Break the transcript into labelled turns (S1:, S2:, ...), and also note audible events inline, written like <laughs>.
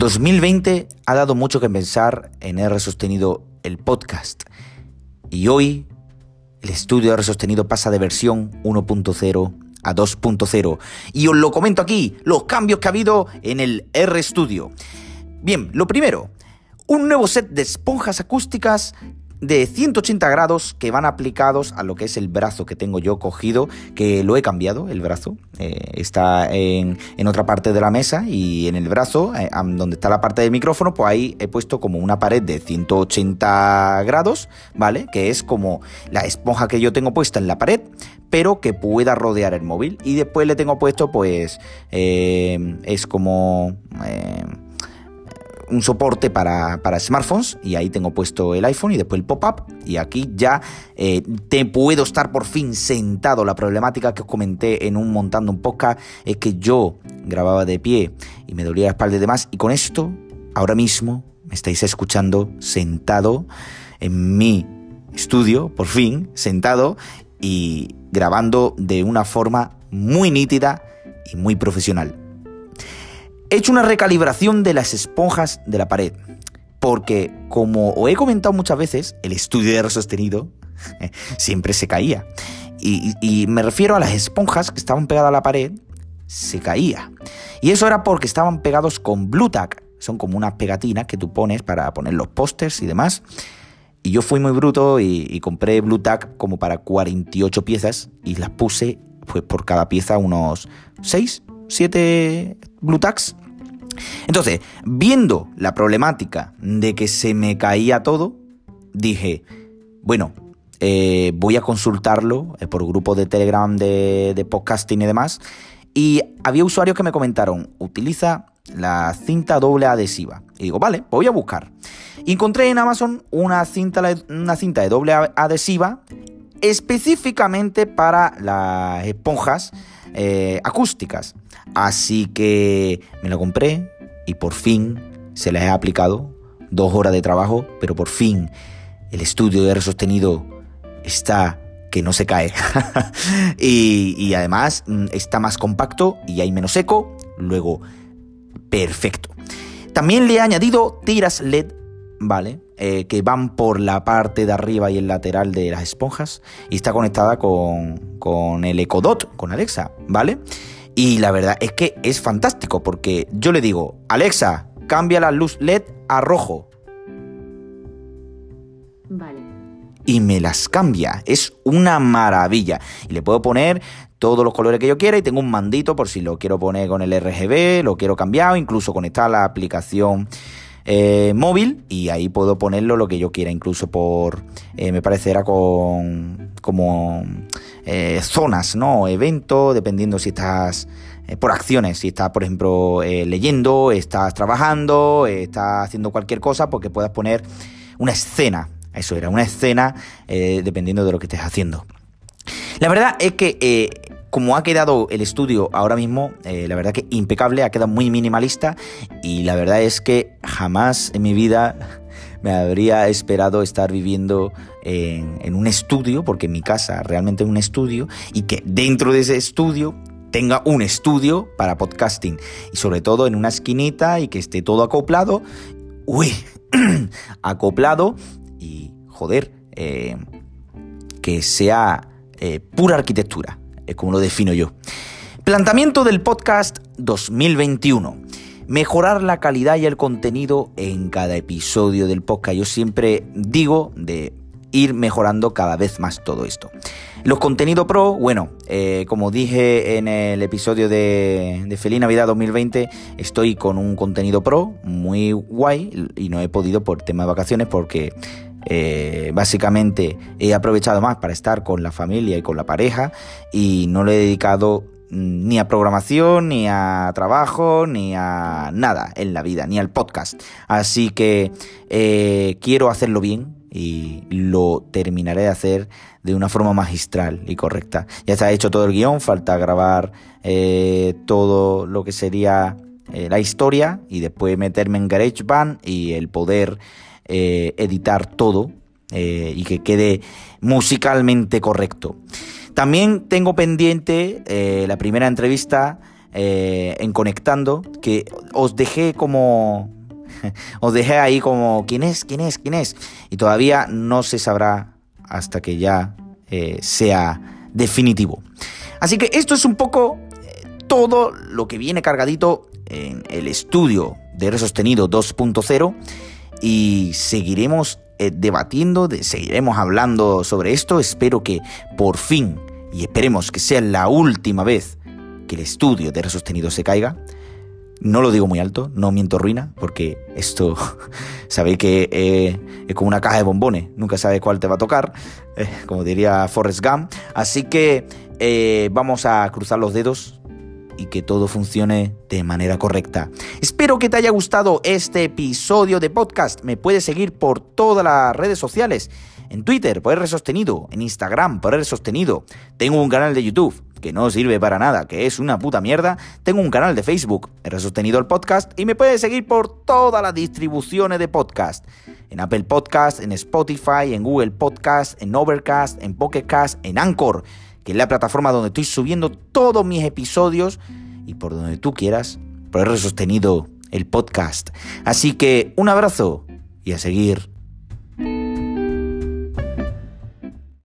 S1: 2020 ha dado mucho que pensar en R sostenido el podcast. Y hoy el estudio R sostenido pasa de versión 1.0 a 2.0. Y os lo comento aquí, los cambios que ha habido en el R Studio. Bien, lo primero, un nuevo set de esponjas acústicas de 180 grados que van aplicados a lo que es el brazo que tengo yo cogido, que lo he cambiado, el brazo. Eh, está en, otra parte de la mesa y en el brazo, eh, donde está la parte del micrófono, pues ahí he puesto como una pared de 180 grados, ¿vale? Que es como la esponja que yo tengo puesta en la pared, pero que pueda rodear el móvil. Y después le tengo puesto, pues, eh, es como un soporte para, smartphones y ahí tengo puesto el iPhone y después el pop-up y aquí ya eh, te puedo estar por fin sentado. La problemática que os comenté en un montando un podcast es que yo grababa de pie y me dolía la espalda y demás y con esto ahora mismo me estáis escuchando sentado en mi estudio, por fin, sentado y grabando de una forma muy nítida y muy profesional. He hecho una recalibración de las esponjas de la pared, porque como os he comentado muchas veces, el estudio de sostenido <laughs> siempre se caía. Y, me refiero a las esponjas que estaban pegadas a la pared, se caía. Y eso era porque estaban pegados con Blue Tack. Son como unas pegatinas que tú pones para poner los pósters y demás. Y yo fui muy bruto y, compré Blue Tack como para 48 piezas y las puse pues por cada pieza unos 6, 7 Blue Tacks entonces, viendo la problemática de que se me caía todo, dije, bueno, eh, voy a consultarlo eh, por grupo de Telegram de, podcasting y demás. Y había usuarios que me comentaron, utiliza la cinta doble adhesiva. Y digo, vale, voy a buscar. encontré en Amazon una cinta, una cinta de doble adhesiva específicamente para las esponjas eh, acústicas. Así que me lo compré y por fin se les ha aplicado. Dos horas de trabajo, pero por fin el estudio de R sostenido está que no se cae. <laughs> y, además mm, está más compacto y hay menos eco. Luego, perfecto. También le he añadido tiras LED, ¿vale? Eh, que van por la parte de arriba y el lateral de las esponjas. Y está conectada con, con el Dot, con Alexa, ¿vale? Y la verdad es que es fantástico porque yo le digo, Alexa, cambia la luz LED a rojo. Vale. Y me las cambia. Es una maravilla. Y le puedo poner todos los colores que yo quiera y tengo un mandito por si lo quiero poner con el RGB, lo quiero cambiar, incluso conectar la aplicación eh, móvil y ahí puedo ponerlo lo que yo quiera, incluso por, eh, me parecerá con como eh, zonas, ¿no? Eventos, dependiendo si estás por acciones, si estás, por ejemplo, leyendo, estás trabajando, estás haciendo cualquier cosa, porque puedas poner una escena. Eso era, una escena dependiendo de lo que estés haciendo. La verdad es que como ha quedado el estudio ahora mismo, eh, la verdad que impecable, ha quedado muy minimalista y la verdad es que jamás en mi vida <laughs> me habría esperado estar viviendo en, un estudio, porque mi casa realmente es un estudio, y que dentro de ese estudio tenga un estudio para podcasting y sobre todo en una esquinita y que esté todo acoplado, uy, <clears throat> acoplado y joder, eh, que sea eh, pura arquitectura como lo defino yo. Planteamiento del podcast 2021. Mejorar la calidad y el contenido en cada episodio del podcast. Yo siempre digo de ir mejorando cada vez más todo esto. Los contenidos pro, bueno, eh, como dije en el episodio de, Feliz Navidad 2020, estoy con un contenido pro muy guay y no he podido por tema de vacaciones porque eh, básicamente he aprovechado más para estar con la familia y con la pareja y no le he dedicado ni a programación, ni a trabajo, ni a nada en la vida, ni al podcast. Así que eh, quiero hacerlo bien y lo terminaré de hacer de una forma magistral y correcta. Ya está hecho todo el guion, falta grabar eh, todo lo que sería la historia y después meterme en GarageBand y el poder eh, editar todo eh, y que quede musicalmente correcto. También tengo pendiente eh, la primera entrevista eh, en conectando, que os dejé como... <laughs> os dejé ahí como, ¿quién es? ¿quién es? ¿quién es? Y todavía no se sabrá hasta que ya eh, sea definitivo. Así que esto es un poco eh, todo lo que viene cargadito en el estudio de R sostenido 2.0 y seguiremos debatiendo, seguiremos hablando sobre esto. Espero que por fin, y esperemos que sea la última vez que el estudio de R sostenido se caiga. No lo digo muy alto, no miento ruina, porque esto, <laughs> sabéis que eh, es como una caja de bombones, nunca sabes cuál te va a tocar, eh, como diría Forrest Gump. Así que eh, vamos a cruzar los dedos y que todo funcione de manera correcta. Espero que te haya gustado este episodio de podcast. Me puedes seguir por todas las redes sociales. En Twitter, por R Sostenido. En Instagram, por R Sostenido. Tengo un canal de YouTube que no sirve para nada, que es una puta mierda, tengo un canal de Facebook, he sostenido el podcast y me puedes seguir por todas las distribuciones de podcast. En Apple Podcast, en Spotify, en Google Podcast, en Overcast, en Pocketcast, en Anchor, que es la plataforma donde estoy subiendo todos mis episodios y por donde tú quieras, por haber sostenido el podcast. Así que un abrazo y a seguir